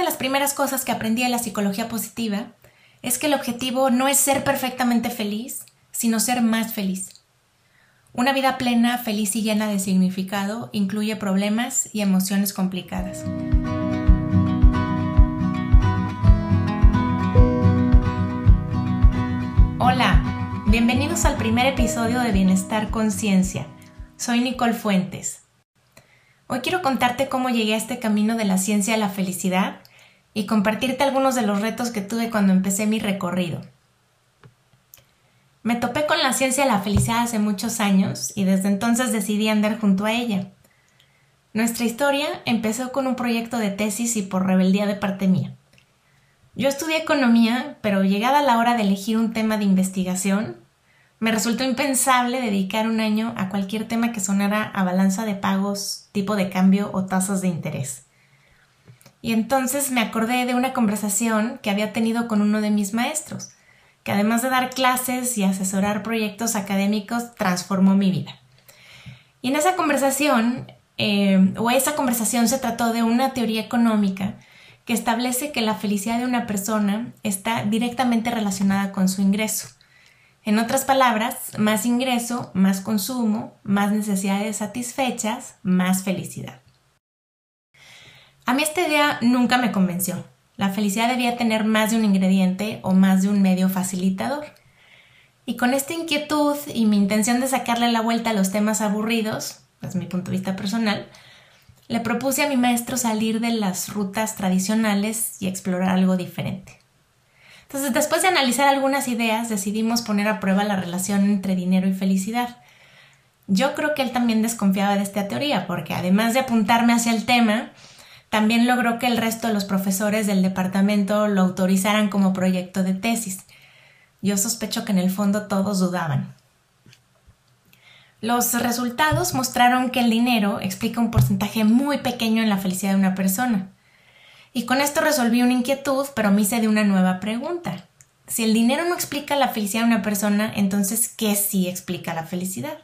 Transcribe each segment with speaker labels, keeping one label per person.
Speaker 1: de las primeras cosas que aprendí de la psicología positiva es que el objetivo no es ser perfectamente feliz, sino ser más feliz. Una vida plena, feliz y llena de significado incluye problemas y emociones complicadas. Hola, bienvenidos al primer episodio de Bienestar Conciencia. Soy Nicole Fuentes. Hoy quiero contarte cómo llegué a este camino de la ciencia a la felicidad y compartirte algunos de los retos que tuve cuando empecé mi recorrido. Me topé con la ciencia de la felicidad hace muchos años y desde entonces decidí andar junto a ella. Nuestra historia empezó con un proyecto de tesis y por rebeldía de parte mía. Yo estudié economía, pero llegada la hora de elegir un tema de investigación, me resultó impensable dedicar un año a cualquier tema que sonara a balanza de pagos, tipo de cambio o tasas de interés. Y entonces me acordé de una conversación que había tenido con uno de mis maestros, que además de dar clases y asesorar proyectos académicos, transformó mi vida. Y en esa conversación, eh, o esa conversación se trató de una teoría económica que establece que la felicidad de una persona está directamente relacionada con su ingreso. En otras palabras, más ingreso, más consumo, más necesidades satisfechas, más felicidad. A mí esta idea nunca me convenció. La felicidad debía tener más de un ingrediente o más de un medio facilitador. Y con esta inquietud y mi intención de sacarle la vuelta a los temas aburridos, desde mi punto de vista personal, le propuse a mi maestro salir de las rutas tradicionales y explorar algo diferente. Entonces, después de analizar algunas ideas, decidimos poner a prueba la relación entre dinero y felicidad. Yo creo que él también desconfiaba de esta teoría, porque además de apuntarme hacia el tema, también logró que el resto de los profesores del departamento lo autorizaran como proyecto de tesis. Yo sospecho que en el fondo todos dudaban. Los resultados mostraron que el dinero explica un porcentaje muy pequeño en la felicidad de una persona. Y con esto resolví una inquietud, pero me hice de una nueva pregunta. Si el dinero no explica la felicidad de una persona, entonces, ¿qué sí explica la felicidad?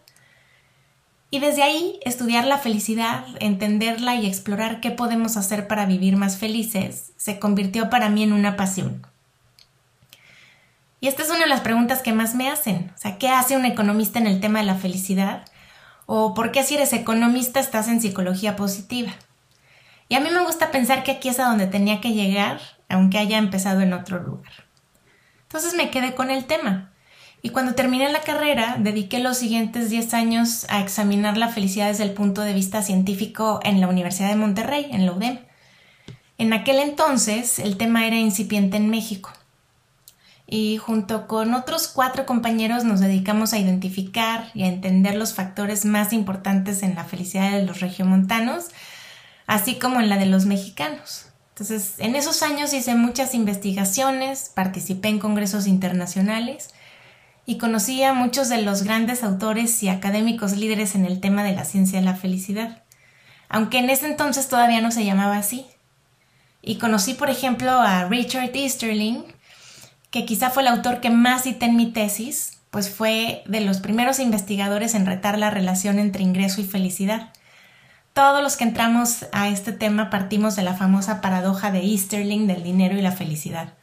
Speaker 1: Y desde ahí, estudiar la felicidad, entenderla y explorar qué podemos hacer para vivir más felices, se convirtió para mí en una pasión. Y esta es una de las preguntas que más me hacen. O sea, ¿qué hace un economista en el tema de la felicidad? ¿O por qué si eres economista estás en psicología positiva? Y a mí me gusta pensar que aquí es a donde tenía que llegar, aunque haya empezado en otro lugar. Entonces me quedé con el tema. Y cuando terminé la carrera, dediqué los siguientes 10 años a examinar la felicidad desde el punto de vista científico en la Universidad de Monterrey, en la UDEM. En aquel entonces, el tema era incipiente en México. Y junto con otros cuatro compañeros nos dedicamos a identificar y a entender los factores más importantes en la felicidad de los regiomontanos así como en la de los mexicanos. Entonces, en esos años hice muchas investigaciones, participé en congresos internacionales y conocí a muchos de los grandes autores y académicos líderes en el tema de la ciencia de la felicidad, aunque en ese entonces todavía no se llamaba así. Y conocí, por ejemplo, a Richard Easterling, que quizá fue el autor que más cité en mi tesis, pues fue de los primeros investigadores en retar la relación entre ingreso y felicidad todos los que entramos a este tema partimos de la famosa paradoja de Easterling del dinero y la felicidad.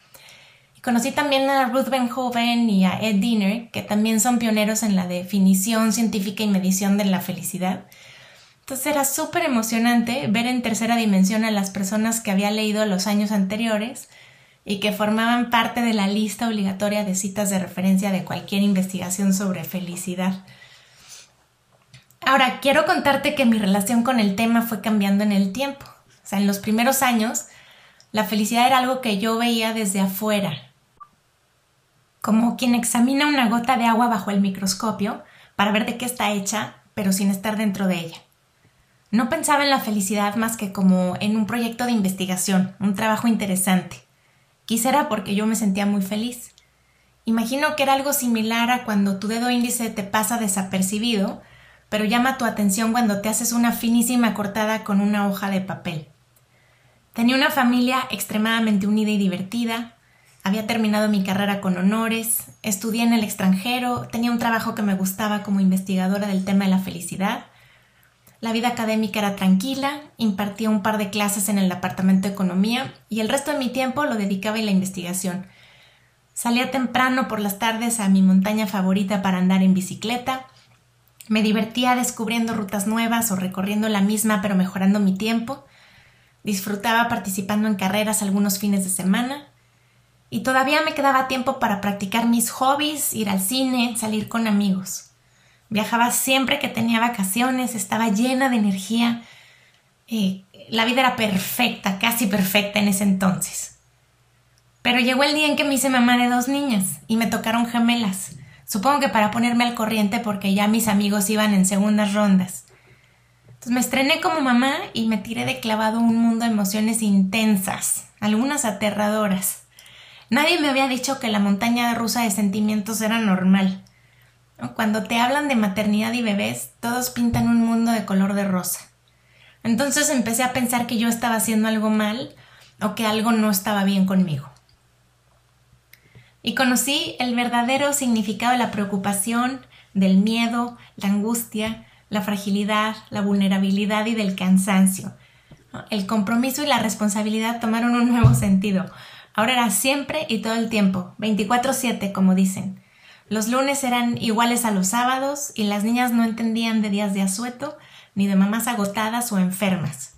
Speaker 1: Conocí también a Ruth Benhoven y a Ed Diener, que también son pioneros en la definición científica y medición de la felicidad. Entonces era súper emocionante ver en tercera dimensión a las personas que había leído los años anteriores y que formaban parte de la lista obligatoria de citas de referencia de cualquier investigación sobre felicidad. Ahora, quiero contarte que mi relación con el tema fue cambiando en el tiempo. O sea, en los primeros años, la felicidad era algo que yo veía desde afuera, como quien examina una gota de agua bajo el microscopio para ver de qué está hecha, pero sin estar dentro de ella. No pensaba en la felicidad más que como en un proyecto de investigación, un trabajo interesante. Quizá porque yo me sentía muy feliz. Imagino que era algo similar a cuando tu dedo índice te pasa desapercibido pero llama tu atención cuando te haces una finísima cortada con una hoja de papel. Tenía una familia extremadamente unida y divertida, había terminado mi carrera con honores, estudié en el extranjero, tenía un trabajo que me gustaba como investigadora del tema de la felicidad. La vida académica era tranquila, impartía un par de clases en el departamento de economía y el resto de mi tiempo lo dedicaba a la investigación. Salía temprano por las tardes a mi montaña favorita para andar en bicicleta. Me divertía descubriendo rutas nuevas o recorriendo la misma pero mejorando mi tiempo. Disfrutaba participando en carreras algunos fines de semana. Y todavía me quedaba tiempo para practicar mis hobbies, ir al cine, salir con amigos. Viajaba siempre que tenía vacaciones, estaba llena de energía. Eh, la vida era perfecta, casi perfecta en ese entonces. Pero llegó el día en que me hice mamá de dos niñas y me tocaron gemelas. Supongo que para ponerme al corriente porque ya mis amigos iban en segundas rondas. Entonces me estrené como mamá y me tiré de clavado un mundo de emociones intensas, algunas aterradoras. Nadie me había dicho que la montaña rusa de sentimientos era normal. Cuando te hablan de maternidad y bebés, todos pintan un mundo de color de rosa. Entonces empecé a pensar que yo estaba haciendo algo mal o que algo no estaba bien conmigo. Y conocí el verdadero significado de la preocupación, del miedo, la angustia, la fragilidad, la vulnerabilidad y del cansancio. El compromiso y la responsabilidad tomaron un nuevo sentido. Ahora era siempre y todo el tiempo, 24/7, como dicen. Los lunes eran iguales a los sábados y las niñas no entendían de días de asueto ni de mamás agotadas o enfermas.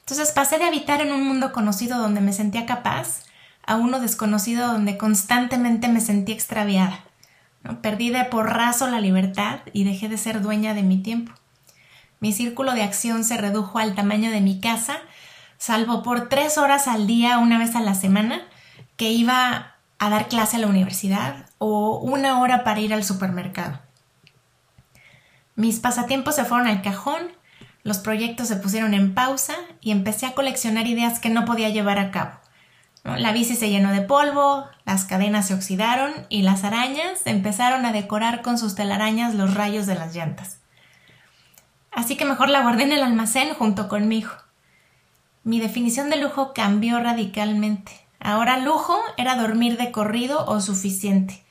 Speaker 1: Entonces pasé de habitar en un mundo conocido donde me sentía capaz a uno desconocido donde constantemente me sentía extraviada. Perdí de porrazo la libertad y dejé de ser dueña de mi tiempo. Mi círculo de acción se redujo al tamaño de mi casa, salvo por tres horas al día, una vez a la semana, que iba a dar clase a la universidad o una hora para ir al supermercado. Mis pasatiempos se fueron al cajón, los proyectos se pusieron en pausa y empecé a coleccionar ideas que no podía llevar a cabo. La bici se llenó de polvo, las cadenas se oxidaron y las arañas empezaron a decorar con sus telarañas los rayos de las llantas. Así que mejor la guardé en el almacén junto conmigo. Mi definición de lujo cambió radicalmente. Ahora lujo era dormir de corrido o suficiente.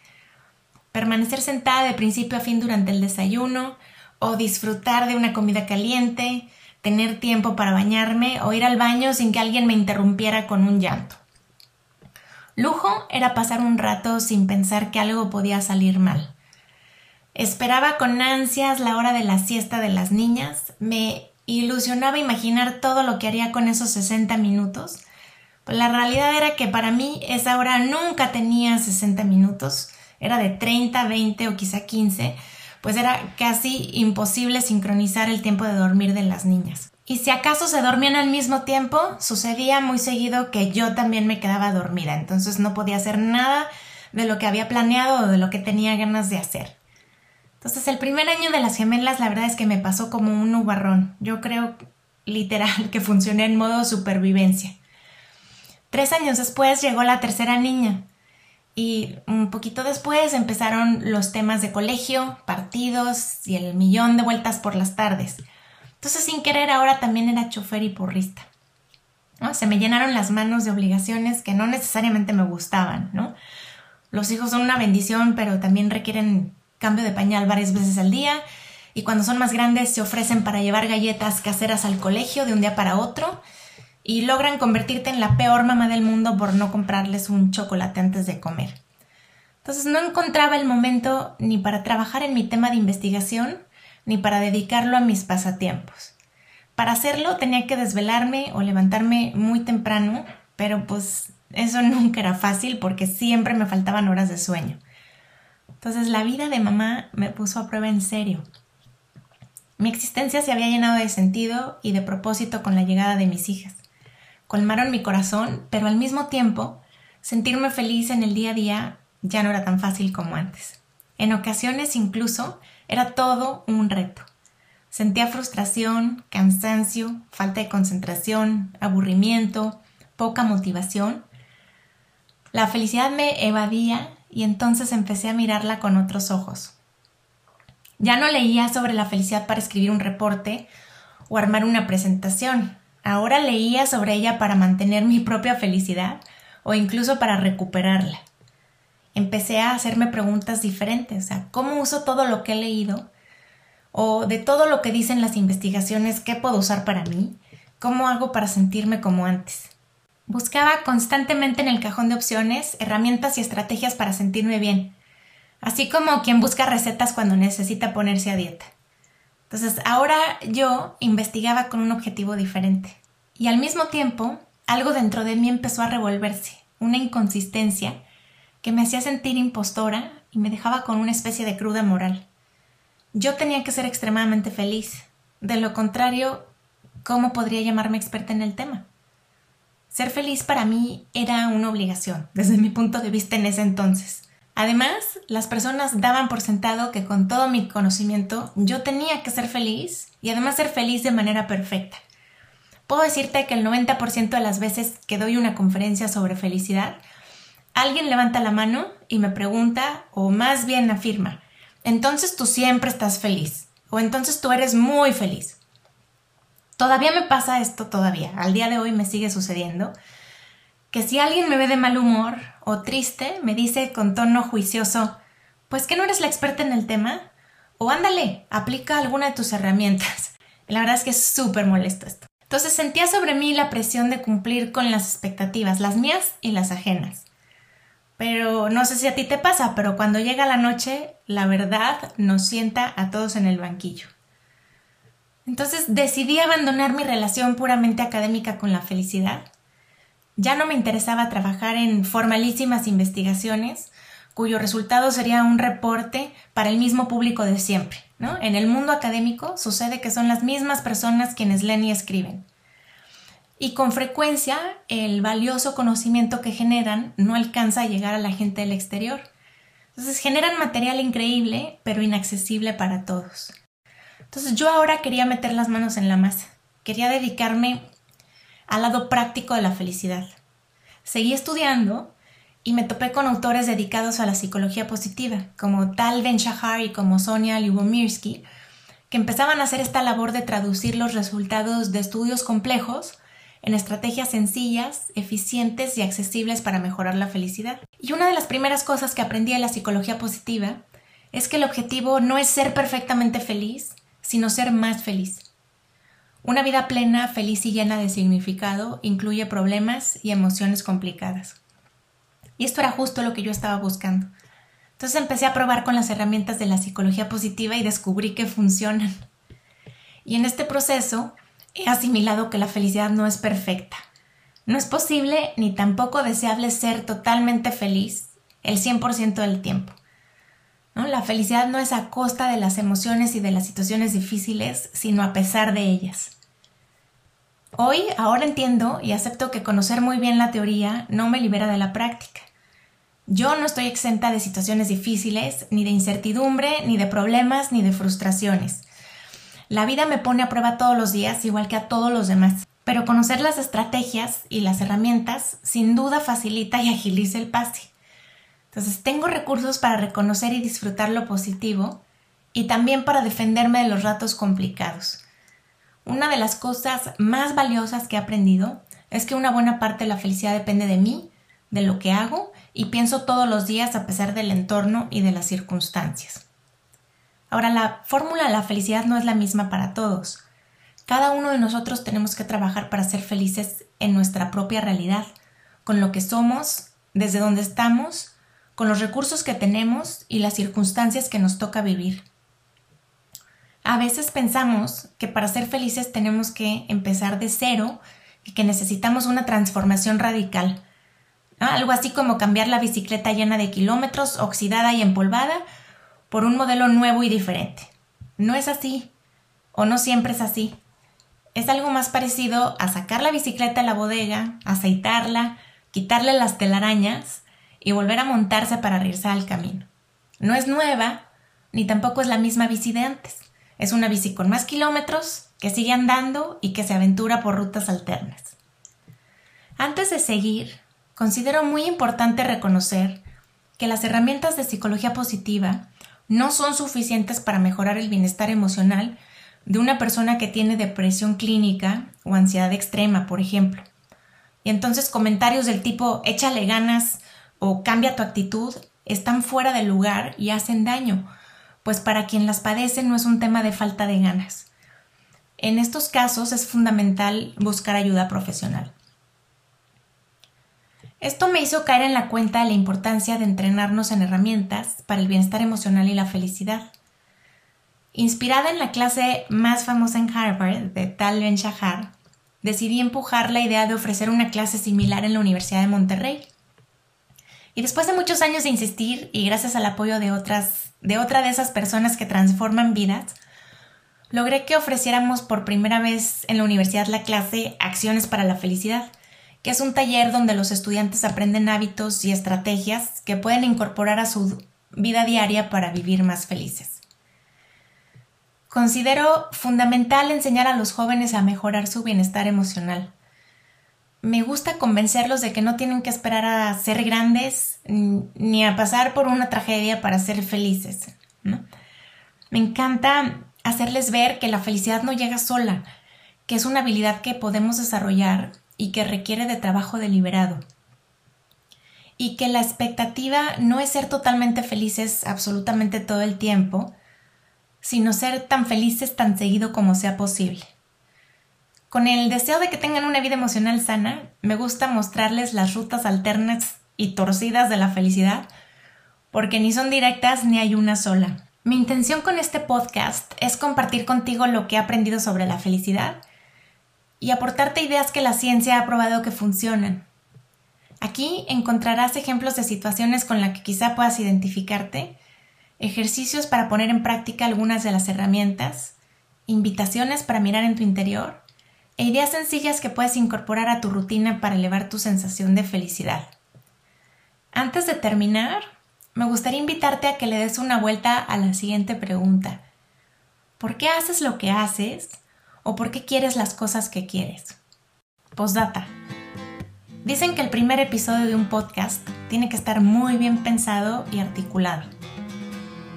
Speaker 1: Permanecer sentada de principio a fin durante el desayuno o disfrutar de una comida caliente, tener tiempo para bañarme o ir al baño sin que alguien me interrumpiera con un llanto. Lujo era pasar un rato sin pensar que algo podía salir mal. Esperaba con ansias la hora de la siesta de las niñas, me ilusionaba imaginar todo lo que haría con esos 60 minutos la realidad era que para mí esa hora nunca tenía 60 minutos, era de 30, 20 o quizá 15, pues era casi imposible sincronizar el tiempo de dormir de las niñas. Y si acaso se dormían al mismo tiempo, sucedía muy seguido que yo también me quedaba dormida, entonces no podía hacer nada de lo que había planeado o de lo que tenía ganas de hacer. Entonces el primer año de las gemelas la verdad es que me pasó como un nubarrón. Yo creo literal que funcioné en modo supervivencia. Tres años después llegó la tercera niña y un poquito después empezaron los temas de colegio, partidos y el millón de vueltas por las tardes. Entonces sin querer ahora también era chofer y porrista. Se me llenaron las manos de obligaciones que no necesariamente me gustaban, ¿no? Los hijos son una bendición, pero también requieren cambio de pañal varias veces al día y cuando son más grandes se ofrecen para llevar galletas caseras al colegio de un día para otro y logran convertirte en la peor mamá del mundo por no comprarles un chocolate antes de comer. Entonces no encontraba el momento ni para trabajar en mi tema de investigación ni para dedicarlo a mis pasatiempos. Para hacerlo tenía que desvelarme o levantarme muy temprano, pero pues eso nunca era fácil porque siempre me faltaban horas de sueño. Entonces la vida de mamá me puso a prueba en serio. Mi existencia se había llenado de sentido y de propósito con la llegada de mis hijas colmaron mi corazón, pero al mismo tiempo sentirme feliz en el día a día ya no era tan fácil como antes. En ocasiones incluso era todo un reto. Sentía frustración, cansancio, falta de concentración, aburrimiento, poca motivación. La felicidad me evadía y entonces empecé a mirarla con otros ojos. Ya no leía sobre la felicidad para escribir un reporte o armar una presentación. Ahora leía sobre ella para mantener mi propia felicidad o incluso para recuperarla. Empecé a hacerme preguntas diferentes, o sea, ¿cómo uso todo lo que he leído? o de todo lo que dicen las investigaciones, ¿qué puedo usar para mí? ¿Cómo hago para sentirme como antes? Buscaba constantemente en el cajón de opciones herramientas y estrategias para sentirme bien, así como quien busca recetas cuando necesita ponerse a dieta. Entonces ahora yo investigaba con un objetivo diferente. Y al mismo tiempo, algo dentro de mí empezó a revolverse, una inconsistencia que me hacía sentir impostora y me dejaba con una especie de cruda moral. Yo tenía que ser extremadamente feliz. De lo contrario, ¿cómo podría llamarme experta en el tema? Ser feliz para mí era una obligación, desde mi punto de vista en ese entonces. Además, las personas daban por sentado que con todo mi conocimiento yo tenía que ser feliz y además ser feliz de manera perfecta. Puedo decirte que el 90% de las veces que doy una conferencia sobre felicidad, alguien levanta la mano y me pregunta o más bien afirma, entonces tú siempre estás feliz o entonces tú eres muy feliz. Todavía me pasa esto todavía, al día de hoy me sigue sucediendo, que si alguien me ve de mal humor o triste, me dice con tono juicioso, pues que no eres la experta en el tema, o ándale, aplica alguna de tus herramientas. La verdad es que es súper molesto esto. Entonces sentía sobre mí la presión de cumplir con las expectativas, las mías y las ajenas. Pero no sé si a ti te pasa, pero cuando llega la noche, la verdad nos sienta a todos en el banquillo. Entonces decidí abandonar mi relación puramente académica con la felicidad. Ya no me interesaba trabajar en formalísimas investigaciones cuyo resultado sería un reporte para el mismo público de siempre. ¿no? En el mundo académico sucede que son las mismas personas quienes leen y escriben. Y con frecuencia el valioso conocimiento que generan no alcanza a llegar a la gente del exterior. Entonces generan material increíble, pero inaccesible para todos. Entonces yo ahora quería meter las manos en la masa, quería dedicarme al lado práctico de la felicidad. Seguí estudiando y me topé con autores dedicados a la psicología positiva, como Tal Ben Shahar y como Sonia Lyubomirsky, que empezaban a hacer esta labor de traducir los resultados de estudios complejos en estrategias sencillas, eficientes y accesibles para mejorar la felicidad. Y una de las primeras cosas que aprendí de la psicología positiva es que el objetivo no es ser perfectamente feliz, sino ser más feliz. Una vida plena, feliz y llena de significado incluye problemas y emociones complicadas. Y esto era justo lo que yo estaba buscando. Entonces empecé a probar con las herramientas de la psicología positiva y descubrí que funcionan. Y en este proceso he asimilado que la felicidad no es perfecta. No es posible ni tampoco deseable ser totalmente feliz el 100% del tiempo. La felicidad no es a costa de las emociones y de las situaciones difíciles, sino a pesar de ellas. Hoy, ahora entiendo y acepto que conocer muy bien la teoría no me libera de la práctica. Yo no estoy exenta de situaciones difíciles, ni de incertidumbre, ni de problemas, ni de frustraciones. La vida me pone a prueba todos los días, igual que a todos los demás. Pero conocer las estrategias y las herramientas sin duda facilita y agiliza el pase. Entonces tengo recursos para reconocer y disfrutar lo positivo y también para defenderme de los ratos complicados. Una de las cosas más valiosas que he aprendido es que una buena parte de la felicidad depende de mí, de lo que hago y pienso todos los días a pesar del entorno y de las circunstancias. Ahora, la fórmula de la felicidad no es la misma para todos. Cada uno de nosotros tenemos que trabajar para ser felices en nuestra propia realidad, con lo que somos, desde donde estamos con los recursos que tenemos y las circunstancias que nos toca vivir. A veces pensamos que para ser felices tenemos que empezar de cero y que necesitamos una transformación radical. Algo así como cambiar la bicicleta llena de kilómetros, oxidada y empolvada, por un modelo nuevo y diferente. No es así, o no siempre es así. Es algo más parecido a sacar la bicicleta de la bodega, aceitarla, quitarle las telarañas y volver a montarse para regresar al camino. No es nueva, ni tampoco es la misma bici de antes. Es una bici con más kilómetros, que sigue andando y que se aventura por rutas alternas. Antes de seguir, considero muy importante reconocer que las herramientas de psicología positiva no son suficientes para mejorar el bienestar emocional de una persona que tiene depresión clínica o ansiedad extrema, por ejemplo. Y entonces comentarios del tipo échale ganas, o cambia tu actitud están fuera del lugar y hacen daño, pues para quien las padece no es un tema de falta de ganas. En estos casos es fundamental buscar ayuda profesional. Esto me hizo caer en la cuenta de la importancia de entrenarnos en herramientas para el bienestar emocional y la felicidad. Inspirada en la clase más famosa en Harvard de Tal Ben Shahar, decidí empujar la idea de ofrecer una clase similar en la Universidad de Monterrey. Y después de muchos años de insistir y gracias al apoyo de otras de otra de esas personas que transforman vidas, logré que ofreciéramos por primera vez en la universidad la clase Acciones para la Felicidad, que es un taller donde los estudiantes aprenden hábitos y estrategias que pueden incorporar a su vida diaria para vivir más felices. Considero fundamental enseñar a los jóvenes a mejorar su bienestar emocional. Me gusta convencerlos de que no tienen que esperar a ser grandes ni a pasar por una tragedia para ser felices. Me encanta hacerles ver que la felicidad no llega sola, que es una habilidad que podemos desarrollar y que requiere de trabajo deliberado. Y que la expectativa no es ser totalmente felices absolutamente todo el tiempo, sino ser tan felices tan seguido como sea posible. Con el deseo de que tengan una vida emocional sana, me gusta mostrarles las rutas alternas y torcidas de la felicidad, porque ni son directas ni hay una sola. Mi intención con este podcast es compartir contigo lo que he aprendido sobre la felicidad y aportarte ideas que la ciencia ha probado que funcionan. Aquí encontrarás ejemplos de situaciones con las que quizá puedas identificarte ejercicios para poner en práctica algunas de las herramientas, invitaciones para mirar en tu interior e ideas sencillas que puedes incorporar a tu rutina para elevar tu sensación de felicidad. Antes de terminar, me gustaría invitarte a que le des una vuelta a la siguiente pregunta. ¿Por qué haces lo que haces o por qué quieres las cosas que quieres? Postdata. Dicen que el primer episodio de un podcast tiene que estar muy bien pensado y articulado.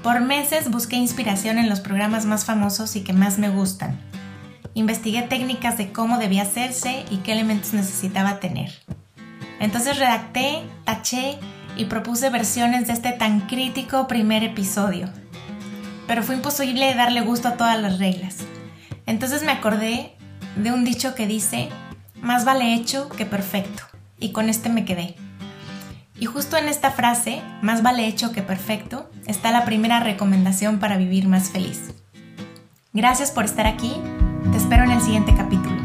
Speaker 1: Por meses busqué inspiración en los programas más famosos y que más me gustan. Investigué técnicas de cómo debía hacerse y qué elementos necesitaba tener. Entonces redacté, taché y propuse versiones de este tan crítico primer episodio. Pero fue imposible darle gusto a todas las reglas. Entonces me acordé de un dicho que dice, más vale hecho que perfecto. Y con este me quedé. Y justo en esta frase, más vale hecho que perfecto, está la primera recomendación para vivir más feliz. Gracias por estar aquí, te espero en el siguiente capítulo.